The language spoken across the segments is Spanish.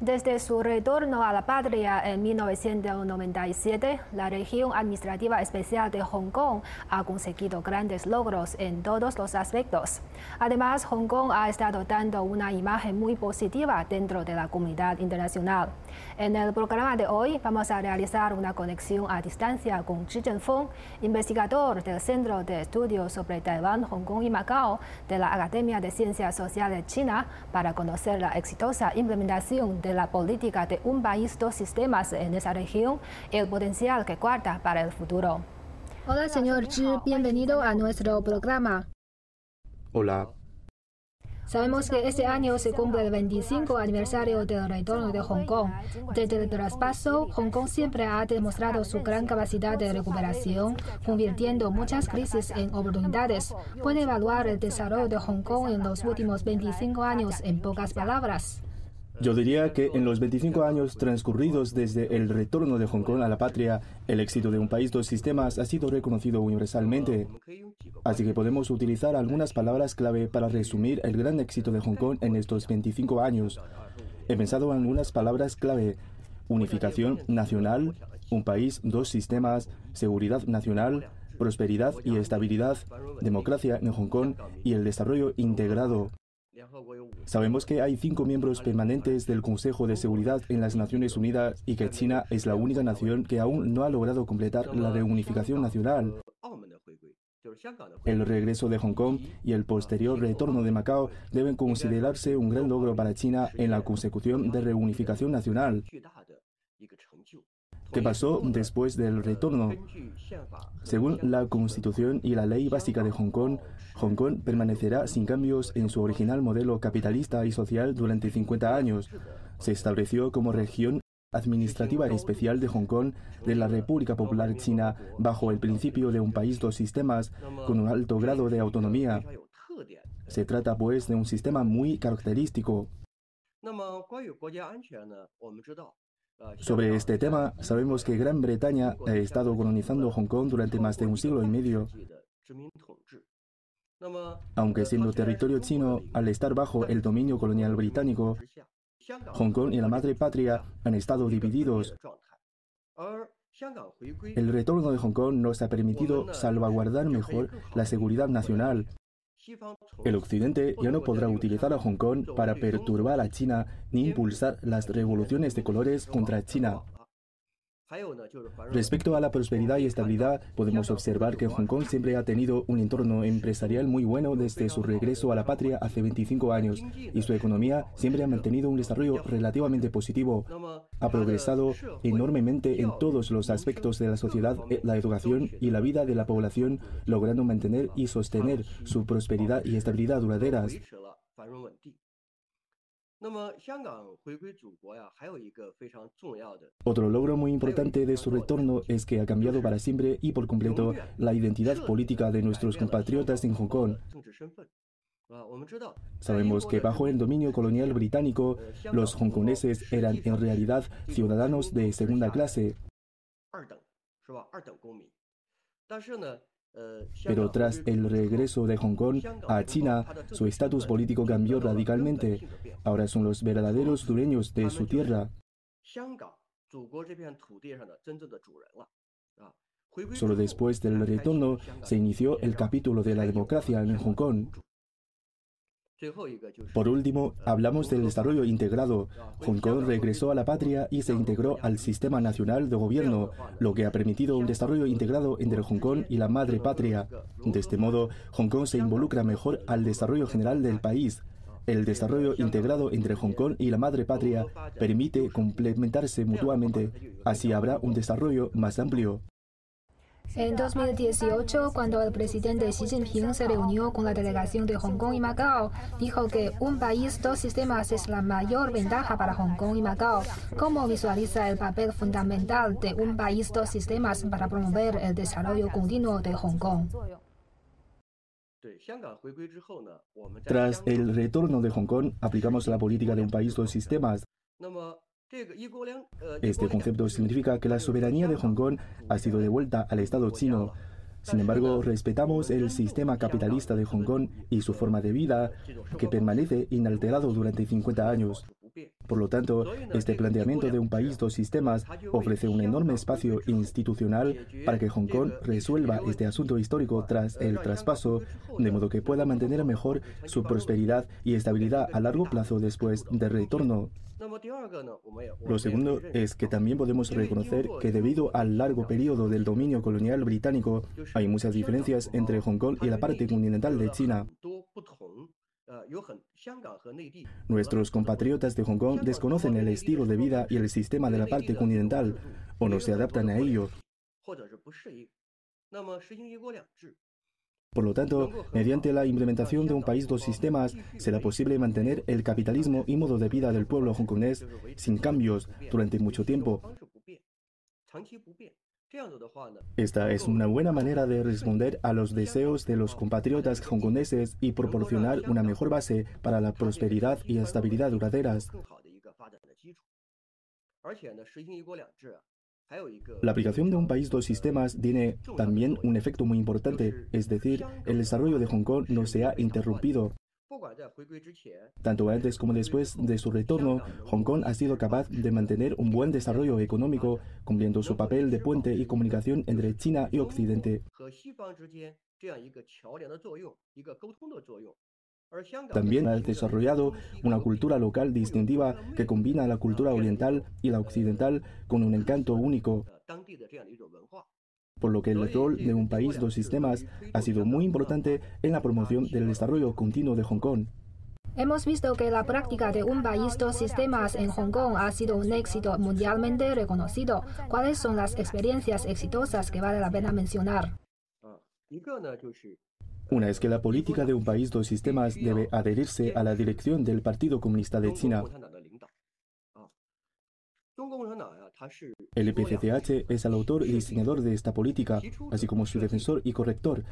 Desde su retorno a la patria en 1997, la región administrativa especial de Hong Kong ha conseguido grandes logros en todos los aspectos. Además, Hong Kong ha estado dando una imagen muy positiva dentro de la comunidad internacional. En el programa de hoy vamos a realizar una conexión a distancia con Zhi Zhenfeng, investigador del Centro de Estudios sobre Taiwán, Hong Kong y Macao de la Academia de Ciencias Sociales China, para conocer la exitosa implementación de la política de un país, dos sistemas en esa región y el potencial que guarda para el futuro. Hola, señor Zhi, bienvenido a nuestro programa. Hola. Sabemos que este año se cumple el 25 aniversario del retorno de Hong Kong. Desde el traspaso, Hong Kong siempre ha demostrado su gran capacidad de recuperación, convirtiendo muchas crisis en oportunidades. ¿Puede evaluar el desarrollo de Hong Kong en los últimos 25 años en pocas palabras? Yo diría que en los 25 años transcurridos desde el retorno de Hong Kong a la patria, el éxito de un país dos sistemas ha sido reconocido universalmente. Así que podemos utilizar algunas palabras clave para resumir el gran éxito de Hong Kong en estos 25 años. He pensado en algunas palabras clave. Unificación nacional, un país, dos sistemas, seguridad nacional, prosperidad y estabilidad, democracia en Hong Kong y el desarrollo integrado. Sabemos que hay cinco miembros permanentes del Consejo de Seguridad en las Naciones Unidas y que China es la única nación que aún no ha logrado completar la reunificación nacional. El regreso de Hong Kong y el posterior retorno de Macao deben considerarse un gran logro para China en la consecución de reunificación nacional. ¿Qué pasó después del retorno? Según la Constitución y la Ley Básica de Hong Kong, Hong Kong permanecerá sin cambios en su original modelo capitalista y social durante 50 años. Se estableció como región administrativa especial de Hong Kong de la República Popular China bajo el principio de un país dos sistemas con un alto grado de autonomía. Se trata pues de un sistema muy característico. Sobre este tema, sabemos que Gran Bretaña ha estado colonizando Hong Kong durante más de un siglo y medio. Aunque siendo territorio chino, al estar bajo el dominio colonial británico, Hong Kong y la madre patria han estado divididos. El retorno de Hong Kong nos ha permitido salvaguardar mejor la seguridad nacional. El Occidente ya no podrá utilizar a Hong Kong para perturbar a China ni impulsar las revoluciones de colores contra China. Respecto a la prosperidad y estabilidad, podemos observar que Hong Kong siempre ha tenido un entorno empresarial muy bueno desde su regreso a la patria hace 25 años y su economía siempre ha mantenido un desarrollo relativamente positivo. Ha progresado enormemente en todos los aspectos de la sociedad, eh, la educación y la vida de la población, logrando mantener y sostener su prosperidad y estabilidad duraderas. Otro logro muy importante de su retorno es que ha cambiado para siempre y por completo la identidad política de nuestros compatriotas en Hong Kong. Sabemos que bajo el dominio colonial británico, los hongkoneses eran en realidad ciudadanos de segunda clase. Pero tras el regreso de Hong Kong a China, su estatus político cambió radicalmente. Ahora son los verdaderos dueños de su tierra. Solo después del retorno se inició el capítulo de la democracia en Hong Kong. Por último, hablamos del desarrollo integrado. Hong Kong regresó a la patria y se integró al sistema nacional de gobierno, lo que ha permitido un desarrollo integrado entre Hong Kong y la madre patria. De este modo, Hong Kong se involucra mejor al desarrollo general del país. El desarrollo integrado entre Hong Kong y la madre patria permite complementarse mutuamente. Así habrá un desarrollo más amplio. En 2018, cuando el presidente Xi Jinping se reunió con la delegación de Hong Kong y Macao, dijo que un país, dos sistemas es la mayor ventaja para Hong Kong y Macao. ¿Cómo visualiza el papel fundamental de un país, dos sistemas para promover el desarrollo continuo de Hong Kong? Tras el retorno de Hong Kong, aplicamos la política de un país, dos sistemas. Este concepto significa que la soberanía de Hong Kong ha sido devuelta al Estado chino. Sin embargo, respetamos el sistema capitalista de Hong Kong y su forma de vida, que permanece inalterado durante 50 años. Por lo tanto, este planteamiento de un país dos sistemas ofrece un enorme espacio institucional para que Hong Kong resuelva este asunto histórico tras el traspaso, de modo que pueda mantener mejor su prosperidad y estabilidad a largo plazo después del retorno. Lo segundo es que también podemos reconocer que debido al largo periodo del dominio colonial británico, hay muchas diferencias entre Hong Kong y la parte continental de China. Nuestros compatriotas de Hong Kong desconocen el estilo de vida y el sistema de la parte continental o no se adaptan a ello. Por lo tanto, mediante la implementación de un país dos sistemas, será posible mantener el capitalismo y modo de vida del pueblo hongkonés sin cambios durante mucho tiempo. Esta es una buena manera de responder a los deseos de los compatriotas hongkoneses y proporcionar una mejor base para la prosperidad y estabilidad duraderas. La aplicación de un país dos sistemas tiene también un efecto muy importante, es decir, el desarrollo de Hong Kong no se ha interrumpido. Tanto antes como después de su retorno, Hong Kong ha sido capaz de mantener un buen desarrollo económico, cumpliendo su papel de puente y comunicación entre China y Occidente. También ha desarrollado una cultura local distintiva que combina la cultura oriental y la occidental con un encanto único, por lo que el rol de un país dos sistemas ha sido muy importante en la promoción del desarrollo continuo de Hong Kong. Hemos visto que la práctica de un país dos sistemas en Hong Kong ha sido un éxito mundialmente reconocido. ¿Cuáles son las experiencias exitosas que vale la pena mencionar? Una es que la política de un país dos sistemas debe adherirse a la dirección del Partido Comunista de China. El IPCCH es el autor y diseñador de esta política, así como su defensor y corrector.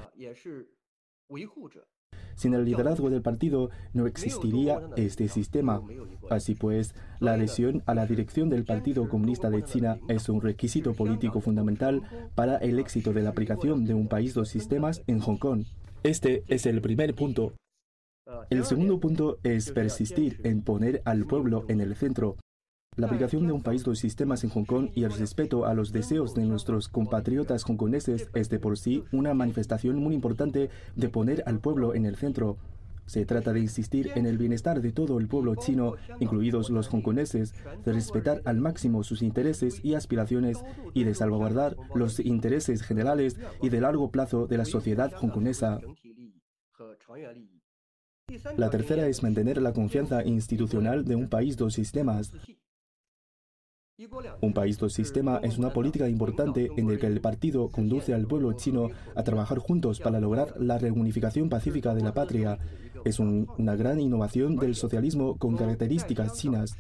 Sin el liderazgo del partido no existiría este sistema. Así pues, la adhesión a la dirección del Partido Comunista de China es un requisito político fundamental para el éxito de la aplicación de un país dos sistemas en Hong Kong. Este es el primer punto. El segundo punto es persistir en poner al pueblo en el centro. La aplicación de un país dos sistemas en Hong Kong y el respeto a los deseos de nuestros compatriotas hongkoneses es de por sí una manifestación muy importante de poner al pueblo en el centro. Se trata de insistir en el bienestar de todo el pueblo chino, incluidos los hongkoneses, de respetar al máximo sus intereses y aspiraciones y de salvaguardar los intereses generales y de largo plazo de la sociedad hongkonesa. La tercera es mantener la confianza institucional de un país dos sistemas. Un país dos sistema es una política importante en la que el partido conduce al pueblo chino a trabajar juntos para lograr la reunificación pacífica de la patria. Es una gran innovación del socialismo con características chinas.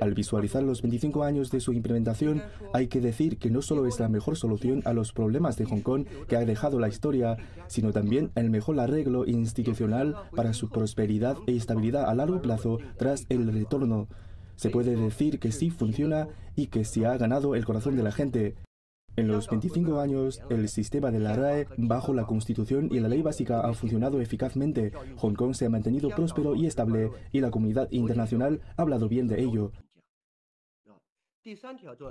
Al visualizar los 25 años de su implementación, hay que decir que no solo es la mejor solución a los problemas de Hong Kong que ha dejado la historia, sino también el mejor arreglo institucional para su prosperidad e estabilidad a largo plazo tras el retorno. Se puede decir que sí funciona y que se ha ganado el corazón de la gente. En los 25 años, el sistema de la RAE, bajo la Constitución y la ley básica, ha funcionado eficazmente. Hong Kong se ha mantenido próspero y estable, y la comunidad internacional ha hablado bien de ello.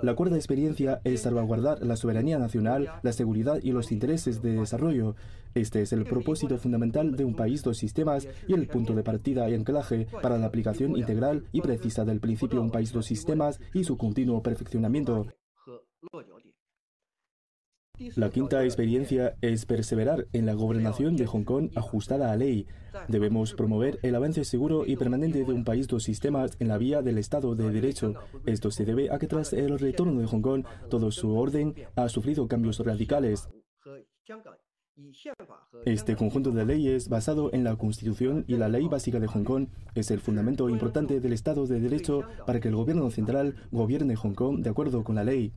La cuarta experiencia es salvaguardar la soberanía nacional, la seguridad y los intereses de desarrollo. Este es el propósito fundamental de un país dos sistemas y el punto de partida y anclaje para la aplicación integral y precisa del principio un país dos sistemas y su continuo perfeccionamiento. La quinta experiencia es perseverar en la gobernación de Hong Kong ajustada a ley. Debemos promover el avance seguro y permanente de un país dos sistemas en la vía del Estado de Derecho. Esto se debe a que tras el retorno de Hong Kong, todo su orden ha sufrido cambios radicales. Este conjunto de leyes basado en la Constitución y la Ley Básica de Hong Kong es el fundamento importante del Estado de Derecho para que el gobierno central gobierne Hong Kong de acuerdo con la ley.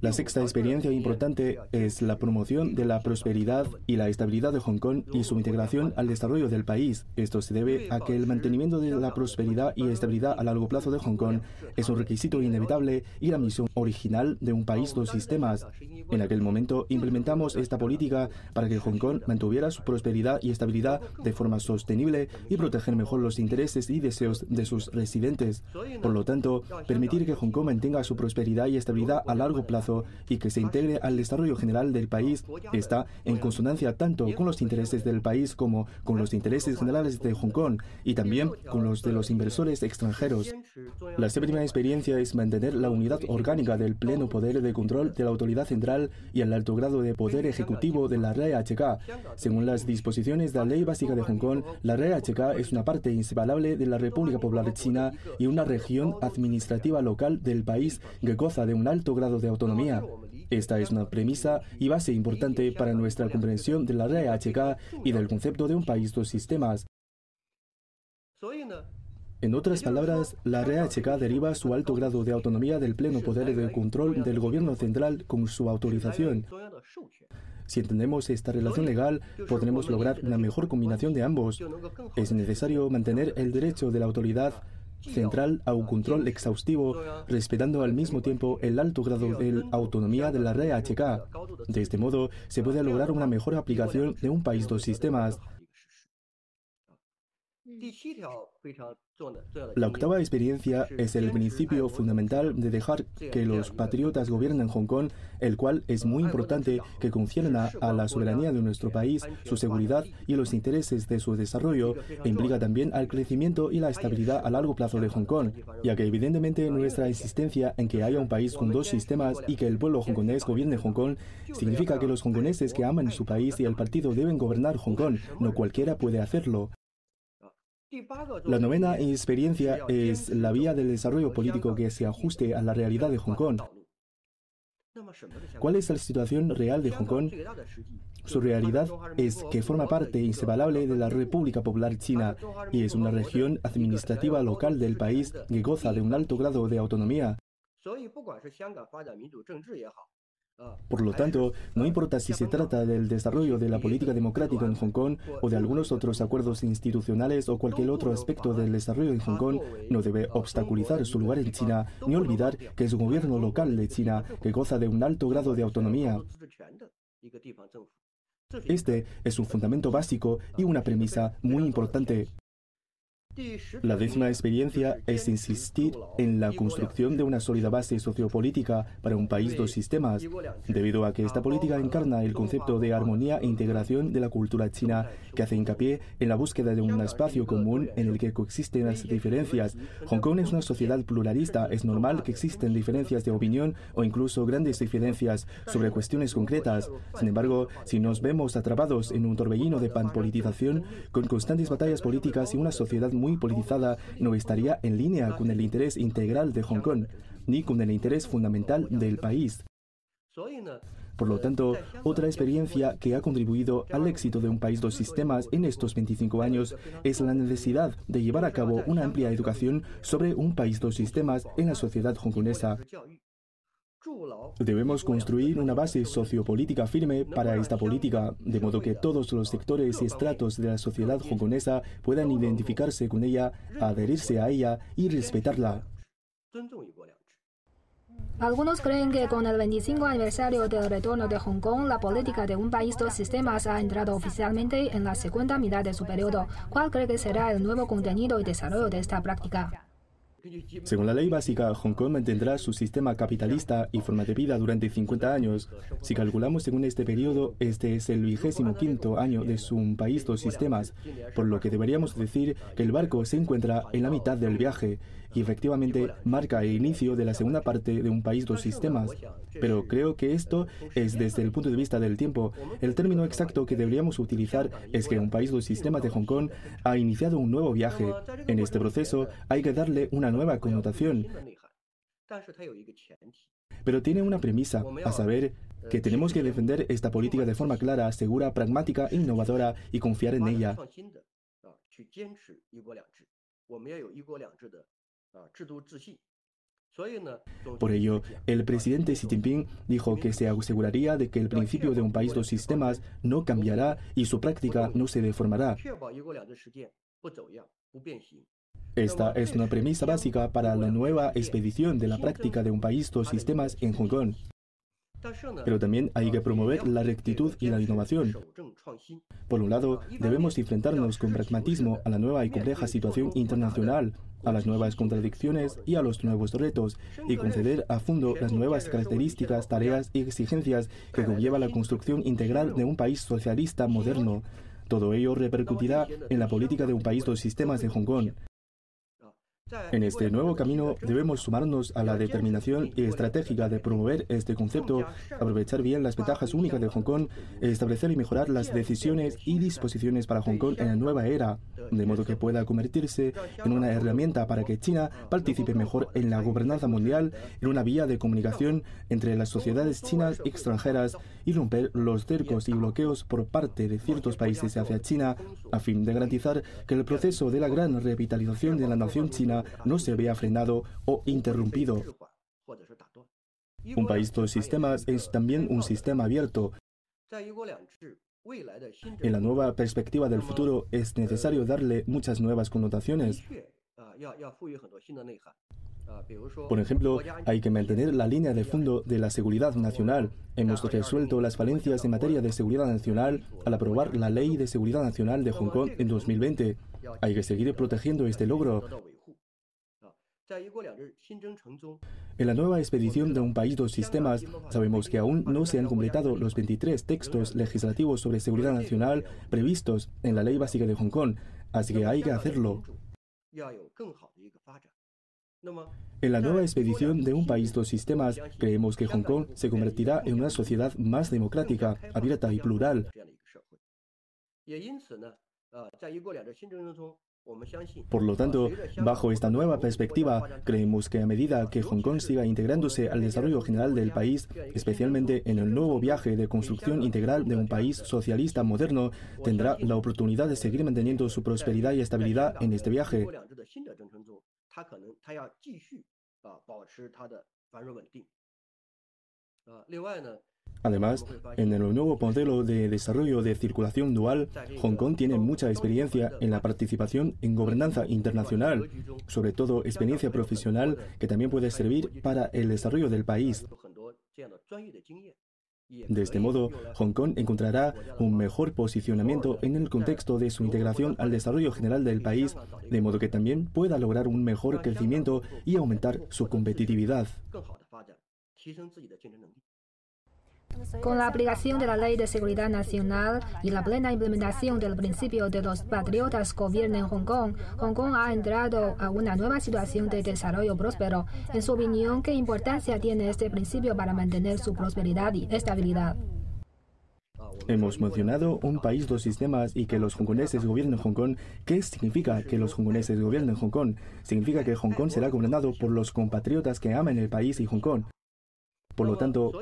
La sexta experiencia importante es la promoción de la prosperidad y la estabilidad de Hong Kong y su integración al desarrollo del país. Esto se debe a que el mantenimiento de la prosperidad y estabilidad a largo plazo de Hong Kong es un requisito inevitable y la misión original de un país dos sistemas. En aquel momento implementamos esta política para que Hong Kong mantuviera su prosperidad y estabilidad de forma sostenible y proteger mejor los intereses y deseos de sus residentes. Por lo tanto, permitir que Hong Kong mantenga su prosperidad y estabilidad a largo plazo y que se integre al desarrollo general del país está en consonancia tanto con los intereses del país como con los intereses generales de Hong Kong y también con los de los inversores extranjeros. La séptima experiencia es mantener la unidad orgánica del pleno poder de control de la autoridad central y el alto grado de poder ejecutivo de la RHK. Según las disposiciones de la Ley Básica de Hong Kong, la RHK es una parte inseparable de la República Popular China y una región administrativa local del país que goza de un alto grado de autonomía esta es una premisa y base importante para nuestra comprensión de la RHK y del concepto de un país dos sistemas. En otras palabras, la RHK deriva su alto grado de autonomía del pleno poder de control del gobierno central con su autorización. Si entendemos esta relación legal, podremos lograr una mejor combinación de ambos. Es necesario mantener el derecho de la autoridad central a un control exhaustivo, respetando al mismo tiempo el alto grado de autonomía de la red HK. De este modo, se puede lograr una mejor aplicación de un país dos sistemas. La octava experiencia es el principio fundamental de dejar que los patriotas gobiernen Hong Kong, el cual es muy importante que concierna a la soberanía de nuestro país, su seguridad y los intereses de su desarrollo, e implica también al crecimiento y la estabilidad a largo plazo de Hong Kong, ya que evidentemente nuestra insistencia en que haya un país con dos sistemas y que el pueblo hongkonés gobierne Hong Kong significa que los hongkoneses que aman su país y el partido deben gobernar Hong Kong, no cualquiera puede hacerlo. La novena experiencia es la vía del desarrollo político que se ajuste a la realidad de Hong Kong. ¿Cuál es la situación real de Hong Kong? Su realidad es que forma parte inseparable de la República Popular China y es una región administrativa local del país que goza de un alto grado de autonomía. Por lo tanto, no importa si se trata del desarrollo de la política democrática en Hong Kong o de algunos otros acuerdos institucionales o cualquier otro aspecto del desarrollo en Hong Kong, no debe obstaculizar su lugar en China ni olvidar que es un gobierno local de China que goza de un alto grado de autonomía. Este es un fundamento básico y una premisa muy importante. La décima experiencia es insistir en la construcción de una sólida base sociopolítica para un país dos sistemas, debido a que esta política encarna el concepto de armonía e integración de la cultura china, que hace hincapié en la búsqueda de un espacio común en el que coexisten las diferencias. Hong Kong es una sociedad pluralista, es normal que existen diferencias de opinión o incluso grandes diferencias sobre cuestiones concretas. Sin embargo, si nos vemos atrapados en un torbellino de panpolitización, con constantes batallas políticas y una sociedad muy politizada no estaría en línea con el interés integral de Hong Kong, ni con el interés fundamental del país. Por lo tanto, otra experiencia que ha contribuido al éxito de un país dos sistemas en estos 25 años es la necesidad de llevar a cabo una amplia educación sobre un país dos sistemas en la sociedad hongkonesa. Debemos construir una base sociopolítica firme para esta política, de modo que todos los sectores y estratos de la sociedad hongkonesa puedan identificarse con ella, adherirse a ella y respetarla. Algunos creen que con el 25 aniversario del retorno de Hong Kong, la política de un país dos sistemas ha entrado oficialmente en la segunda mitad de su periodo. ¿Cuál cree que será el nuevo contenido y desarrollo de esta práctica? Según la ley básica, Hong Kong mantendrá su sistema capitalista y forma de vida durante 50 años. Si calculamos según este periodo, este es el vigésimo quinto año de su país dos sistemas, por lo que deberíamos decir que el barco se encuentra en la mitad del viaje y efectivamente marca el inicio de la segunda parte de un país dos sistemas. Pero creo que esto es desde el punto de vista del tiempo. El término exacto que deberíamos utilizar es que un país dos sistemas de Hong Kong ha iniciado un nuevo viaje. En este proceso hay que darle una nueva connotación. Pero tiene una premisa, a saber, que tenemos que defender esta política de forma clara, segura, pragmática, innovadora y confiar en ella. Por ello, el presidente Xi Jinping dijo que se aseguraría de que el principio de un país dos sistemas no cambiará y su práctica no se deformará. Esta es una premisa básica para la nueva expedición de la práctica de un país dos sistemas en Hong Kong. Pero también hay que promover la rectitud y la innovación. Por un lado, debemos enfrentarnos con pragmatismo a la nueva y compleja situación internacional, a las nuevas contradicciones y a los nuevos retos, y conceder a fondo las nuevas características, tareas y exigencias que conlleva la construcción integral de un país socialista moderno. Todo ello repercutirá en la política de un país dos sistemas de Hong Kong. En este nuevo camino debemos sumarnos a la determinación estratégica de promover este concepto, aprovechar bien las ventajas únicas de Hong Kong, establecer y mejorar las decisiones y disposiciones para Hong Kong en la nueva era, de modo que pueda convertirse en una herramienta para que China participe mejor en la gobernanza mundial, en una vía de comunicación entre las sociedades chinas y extranjeras y romper los cercos y bloqueos por parte de ciertos países hacia China, a fin de garantizar que el proceso de la gran revitalización de la nación china no se vea frenado o interrumpido. Un país dos sistemas es también un sistema abierto. En la nueva perspectiva del futuro es necesario darle muchas nuevas connotaciones. Por ejemplo, hay que mantener la línea de fondo de la seguridad nacional. Hemos resuelto las falencias en materia de seguridad nacional al aprobar la Ley de Seguridad Nacional de Hong Kong en 2020. Hay que seguir protegiendo este logro. En la nueva expedición de un país dos sistemas, sabemos que aún no se han completado los 23 textos legislativos sobre seguridad nacional previstos en la Ley Básica de Hong Kong, así que hay que hacerlo. En la nueva expedición de un país dos sistemas, creemos que Hong Kong se convertirá en una sociedad más democrática, abierta y plural. Por lo tanto, bajo esta nueva perspectiva, creemos que a medida que Hong Kong siga integrándose al desarrollo general del país, especialmente en el nuevo viaje de construcción integral de un país socialista moderno, tendrá la oportunidad de seguir manteniendo su prosperidad y estabilidad en este viaje. Además, en el nuevo modelo de desarrollo de circulación dual, Hong Kong tiene mucha experiencia en la participación en gobernanza internacional, sobre todo experiencia profesional que también puede servir para el desarrollo del país. De este modo, Hong Kong encontrará un mejor posicionamiento en el contexto de su integración al desarrollo general del país, de modo que también pueda lograr un mejor crecimiento y aumentar su competitividad. Con la aplicación de la Ley de Seguridad Nacional y la plena implementación del principio de los patriotas gobierno en Hong Kong, Hong Kong ha entrado a una nueva situación de desarrollo próspero. En su opinión, ¿qué importancia tiene este principio para mantener su prosperidad y estabilidad? Hemos mencionado un país, dos sistemas y que los hongkoneses gobiernen Hong Kong. ¿Qué significa que los hongkoneses gobiernen Hong Kong? Significa que Hong Kong será gobernado por los compatriotas que aman el país y Hong Kong. Por lo tanto,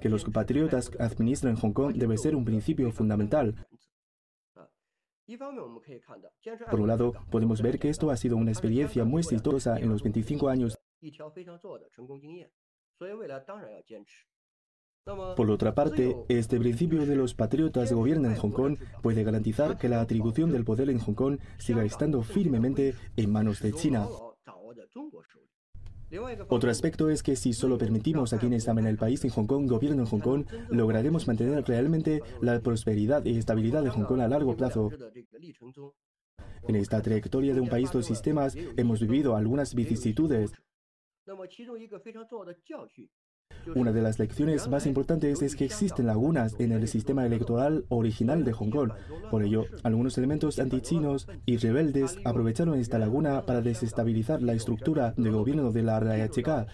que los compatriotas administren Hong Kong debe ser un principio fundamental. Por un lado, podemos ver que esto ha sido una experiencia muy exitosa en los 25 años. Por otra parte, este principio de los patriotas gobiernan Hong Kong puede garantizar que la atribución del poder en Hong Kong siga estando firmemente en manos de China. Otro aspecto es que si solo permitimos a quienes aman el país en Hong Kong gobiernen Hong Kong, lograremos mantener realmente la prosperidad y estabilidad de Hong Kong a largo plazo. En esta trayectoria de un país dos sistemas hemos vivido algunas vicisitudes. Una de las lecciones más importantes es que existen lagunas en el sistema electoral original de Hong Kong. Por ello, algunos elementos antichinos y rebeldes aprovecharon esta laguna para desestabilizar la estructura de gobierno de la RHK.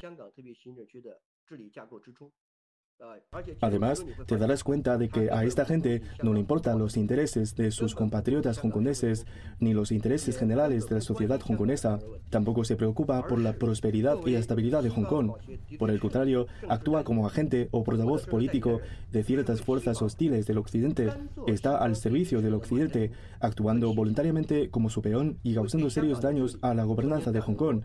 Además, te darás cuenta de que a esta gente no le importan los intereses de sus compatriotas hongkoneses ni los intereses generales de la sociedad hongkonesa. Tampoco se preocupa por la prosperidad y estabilidad de Hong Kong. Por el contrario, actúa como agente o portavoz político de ciertas fuerzas hostiles del Occidente. Está al servicio del Occidente, actuando voluntariamente como su peón y causando serios daños a la gobernanza de Hong Kong.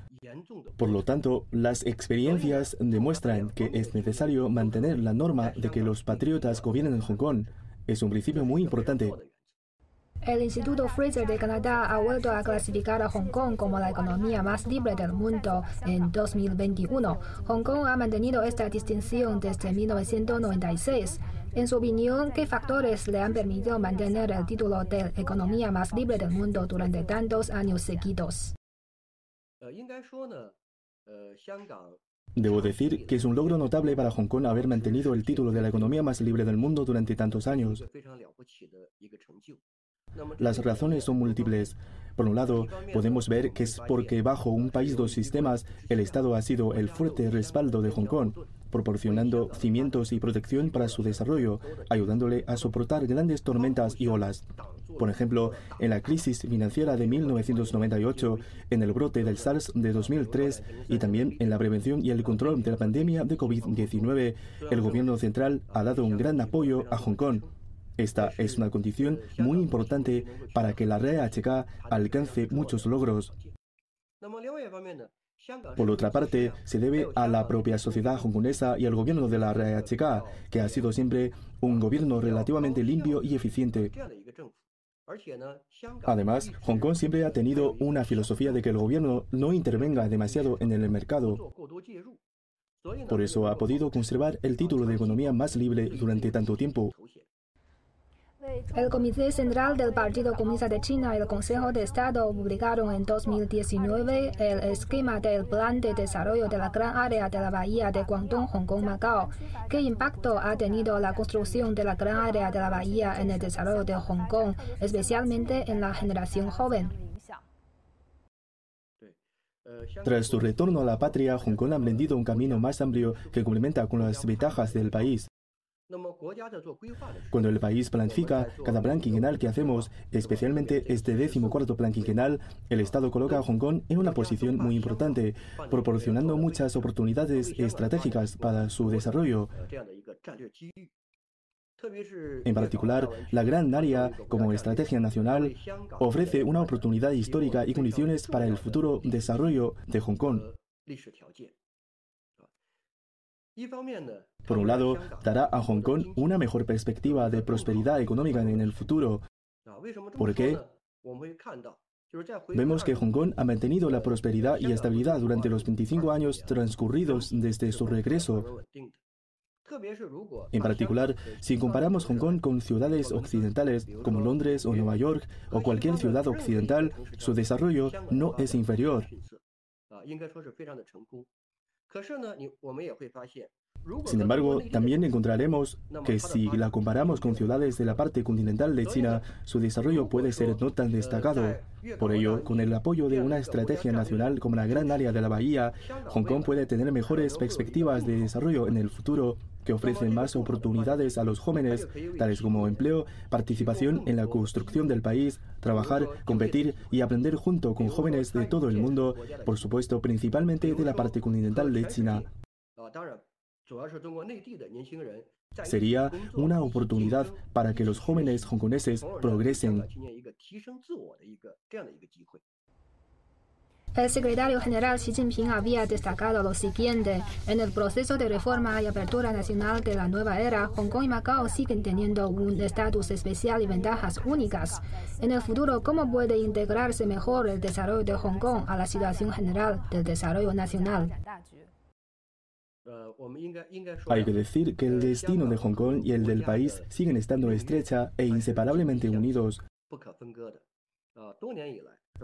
Por lo tanto, las experiencias demuestran que es necesario mantener la norma de que los patriotas gobiernen en Hong Kong. Es un principio muy importante. El Instituto Fraser de Canadá ha vuelto a clasificar a Hong Kong como la economía más libre del mundo en 2021. Hong Kong ha mantenido esta distinción desde 1996. En su opinión, ¿qué factores le han permitido mantener el título de economía más libre del mundo durante tantos años seguidos? Debo decir que es un logro notable para Hong Kong haber mantenido el título de la economía más libre del mundo durante tantos años. Las razones son múltiples. Por un lado, podemos ver que es porque bajo un país dos sistemas, el Estado ha sido el fuerte respaldo de Hong Kong, proporcionando cimientos y protección para su desarrollo, ayudándole a soportar grandes tormentas y olas. Por ejemplo, en la crisis financiera de 1998, en el brote del SARS de 2003 y también en la prevención y el control de la pandemia de COVID-19, el gobierno central ha dado un gran apoyo a Hong Kong. Esta es una condición muy importante para que la RHK alcance muchos logros. Por otra parte, se debe a la propia sociedad hongkonesa y al gobierno de la RHK, que ha sido siempre un gobierno relativamente limpio y eficiente. Además, Hong Kong siempre ha tenido una filosofía de que el gobierno no intervenga demasiado en el mercado. Por eso ha podido conservar el título de economía más libre durante tanto tiempo. El Comité Central del Partido Comunista de China y el Consejo de Estado publicaron en 2019 el esquema del Plan de Desarrollo de la Gran Área de la Bahía de Guangdong, Hong Kong, Macao. ¿Qué impacto ha tenido la construcción de la Gran Área de la Bahía en el desarrollo de Hong Kong, especialmente en la generación joven? Tras su retorno a la patria, Hong Kong ha emprendido un camino más amplio que complementa con las ventajas del país. Cuando el país planifica cada plan quinquenal que hacemos, especialmente este décimo cuarto plan quinquenal, el Estado coloca a Hong Kong en una posición muy importante, proporcionando muchas oportunidades estratégicas para su desarrollo. En particular, la Gran Área, como estrategia nacional, ofrece una oportunidad histórica y condiciones para el futuro desarrollo de Hong Kong. Por un lado, dará a Hong Kong una mejor perspectiva de prosperidad económica en el futuro. ¿Por qué? Vemos que Hong Kong ha mantenido la prosperidad y estabilidad durante los 25 años transcurridos desde su regreso. En particular, si comparamos Hong Kong con ciudades occidentales como Londres o Nueva York o cualquier ciudad occidental, su desarrollo no es inferior. Sin embargo, también encontraremos que si la comparamos con ciudades de la parte continental de China, su desarrollo puede ser no tan destacado. Por ello, con el apoyo de una estrategia nacional como la Gran Área de la Bahía, Hong Kong puede tener mejores perspectivas de desarrollo en el futuro que ofrecen más oportunidades a los jóvenes, tales como empleo, participación en la construcción del país, trabajar, competir y aprender junto con jóvenes de todo el mundo, por supuesto principalmente de la parte continental de China. Sería una oportunidad para que los jóvenes hongkoneses progresen. El secretario general Xi Jinping había destacado lo siguiente. En el proceso de reforma y apertura nacional de la nueva era, Hong Kong y Macao siguen teniendo un estatus especial y ventajas únicas. En el futuro, ¿cómo puede integrarse mejor el desarrollo de Hong Kong a la situación general del desarrollo nacional? Hay que decir que el destino de Hong Kong y el del país siguen estando estrecha e inseparablemente unidos.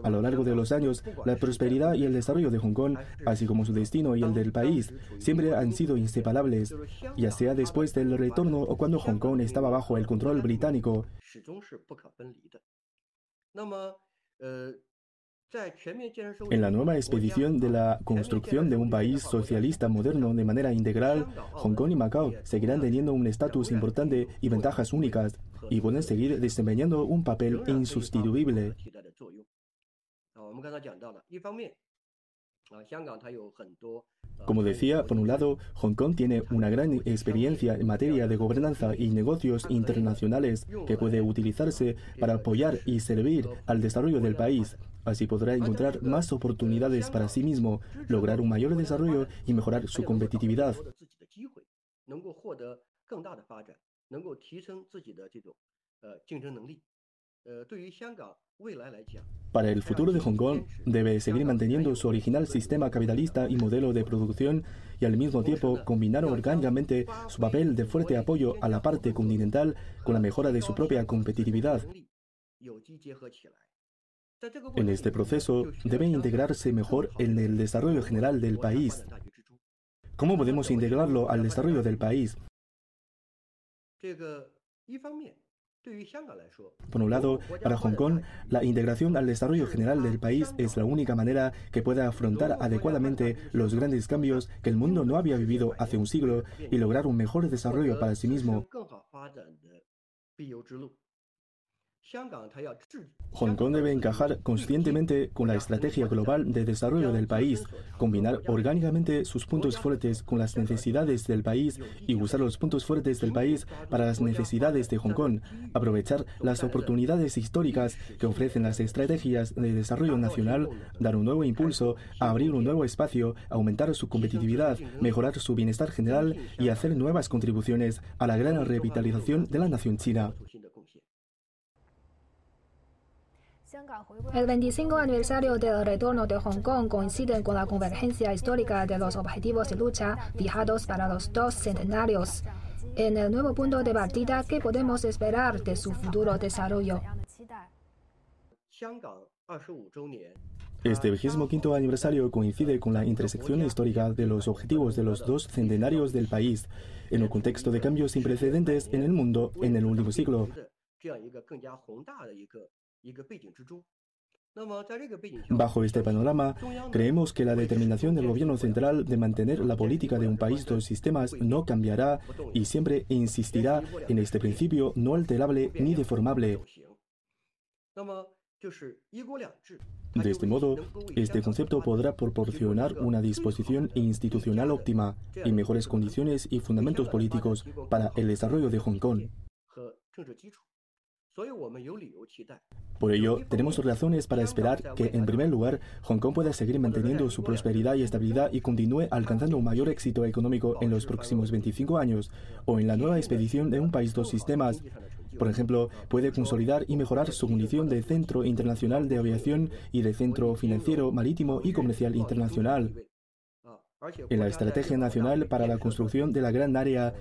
A lo largo de los años, la prosperidad y el desarrollo de Hong Kong, así como su destino y el del país, siempre han sido inseparables, ya sea después del retorno o cuando Hong Kong estaba bajo el control británico. En la nueva expedición de la construcción de un país socialista moderno de manera integral, Hong Kong y Macao seguirán teniendo un estatus importante y ventajas únicas, y pueden seguir desempeñando un papel insustituible. Como decía, por un lado, Hong Kong tiene una gran experiencia en materia de gobernanza y negocios internacionales que puede utilizarse para apoyar y servir al desarrollo del país. Así podrá encontrar más oportunidades para sí mismo, lograr un mayor desarrollo y mejorar su competitividad. Para el futuro de Hong Kong, debe seguir manteniendo su original sistema capitalista y modelo de producción y al mismo tiempo combinar orgánicamente su papel de fuerte apoyo a la parte continental con la mejora de su propia competitividad. En este proceso debe integrarse mejor en el desarrollo general del país. ¿Cómo podemos integrarlo al desarrollo del país? Por un lado, para Hong Kong, la integración al desarrollo general del país es la única manera que pueda afrontar adecuadamente los grandes cambios que el mundo no había vivido hace un siglo y lograr un mejor desarrollo para sí mismo. Hong Kong debe encajar conscientemente con la estrategia global de desarrollo del país, combinar orgánicamente sus puntos fuertes con las necesidades del país y usar los puntos fuertes del país para las necesidades de Hong Kong, aprovechar las oportunidades históricas que ofrecen las estrategias de desarrollo nacional, dar un nuevo impulso, abrir un nuevo espacio, aumentar su competitividad, mejorar su bienestar general y hacer nuevas contribuciones a la gran revitalización de la nación china. El 25 aniversario del retorno de Hong Kong coincide con la convergencia histórica de los objetivos de lucha fijados para los dos centenarios. En el nuevo punto de partida, ¿qué podemos esperar de su futuro desarrollo? Este 25 aniversario coincide con la intersección histórica de los objetivos de los dos centenarios del país, en un contexto de cambios sin precedentes en el mundo en el último siglo. Bajo este panorama, creemos que la determinación del gobierno central de mantener la política de un país dos sistemas no cambiará y siempre insistirá en este principio no alterable ni deformable. De este modo, este concepto podrá proporcionar una disposición institucional óptima y mejores condiciones y fundamentos políticos para el desarrollo de Hong Kong. Por ello, tenemos razones para esperar que, en primer lugar, Hong Kong pueda seguir manteniendo su prosperidad y estabilidad y continúe alcanzando un mayor éxito económico en los próximos 25 años, o en la nueva expedición de un país dos sistemas. Por ejemplo, puede consolidar y mejorar su condición de centro internacional de aviación y de centro financiero, marítimo y comercial internacional. En la Estrategia Nacional para la Construcción de la Gran Área,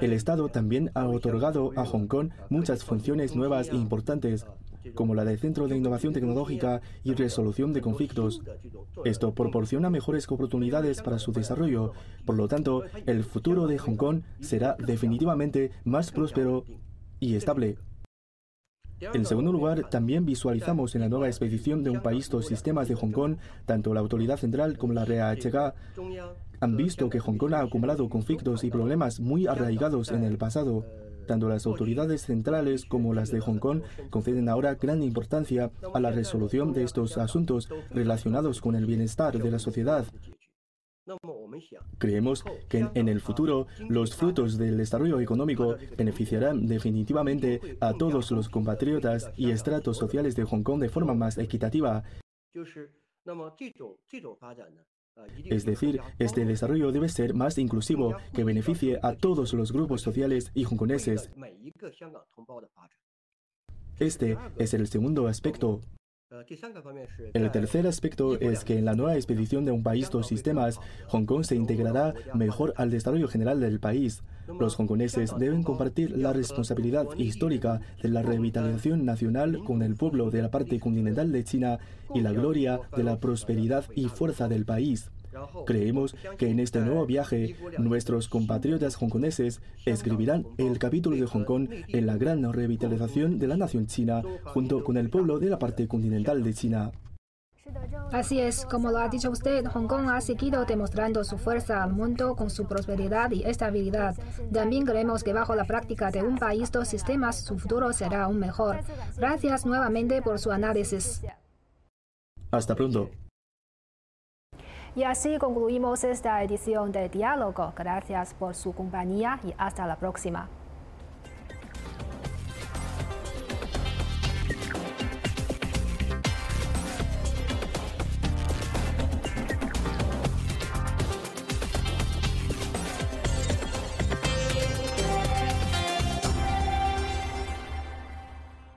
el Estado también ha otorgado a Hong Kong muchas funciones nuevas e importantes, como la de Centro de Innovación Tecnológica y Resolución de Conflictos. Esto proporciona mejores oportunidades para su desarrollo. Por lo tanto, el futuro de Hong Kong será definitivamente más próspero y estable. En segundo lugar, también visualizamos en la nueva expedición de un país dos sistemas de Hong Kong, tanto la autoridad central como la RHK han visto que Hong Kong ha acumulado conflictos y problemas muy arraigados en el pasado. Tanto las autoridades centrales como las de Hong Kong conceden ahora gran importancia a la resolución de estos asuntos relacionados con el bienestar de la sociedad. Creemos que en, el futuro los frutos del desarrollo económico beneficiarán definitivamente a todos los compatriotas y estratos sociales de Hong Kong de forma más equitativa. Es decir, este desarrollo debe ser más inclusivo, que beneficie a todos los grupos sociales y hongkoneses. Este es el segundo aspecto. El tercer aspecto es que en la nueva expedición de un país dos sistemas, Hong Kong se integrará mejor al desarrollo general del país. Los hongkoneses deben compartir la responsabilidad histórica de la revitalización nacional con el pueblo de la parte continental de China y la gloria de la prosperidad y fuerza del país. Creemos que en este nuevo viaje nuestros compatriotas hongkoneses escribirán el capítulo de Hong Kong en la gran revitalización de la nación china junto con el pueblo de la parte continental de China. Así es, como lo ha dicho usted, Hong Kong ha seguido demostrando su fuerza al mundo con su prosperidad y estabilidad. También creemos que bajo la práctica de un país dos sistemas, su futuro será aún mejor. Gracias nuevamente por su análisis. Hasta pronto. Y así concluimos esta edición de Diálogo. Gracias por su compañía y hasta la próxima.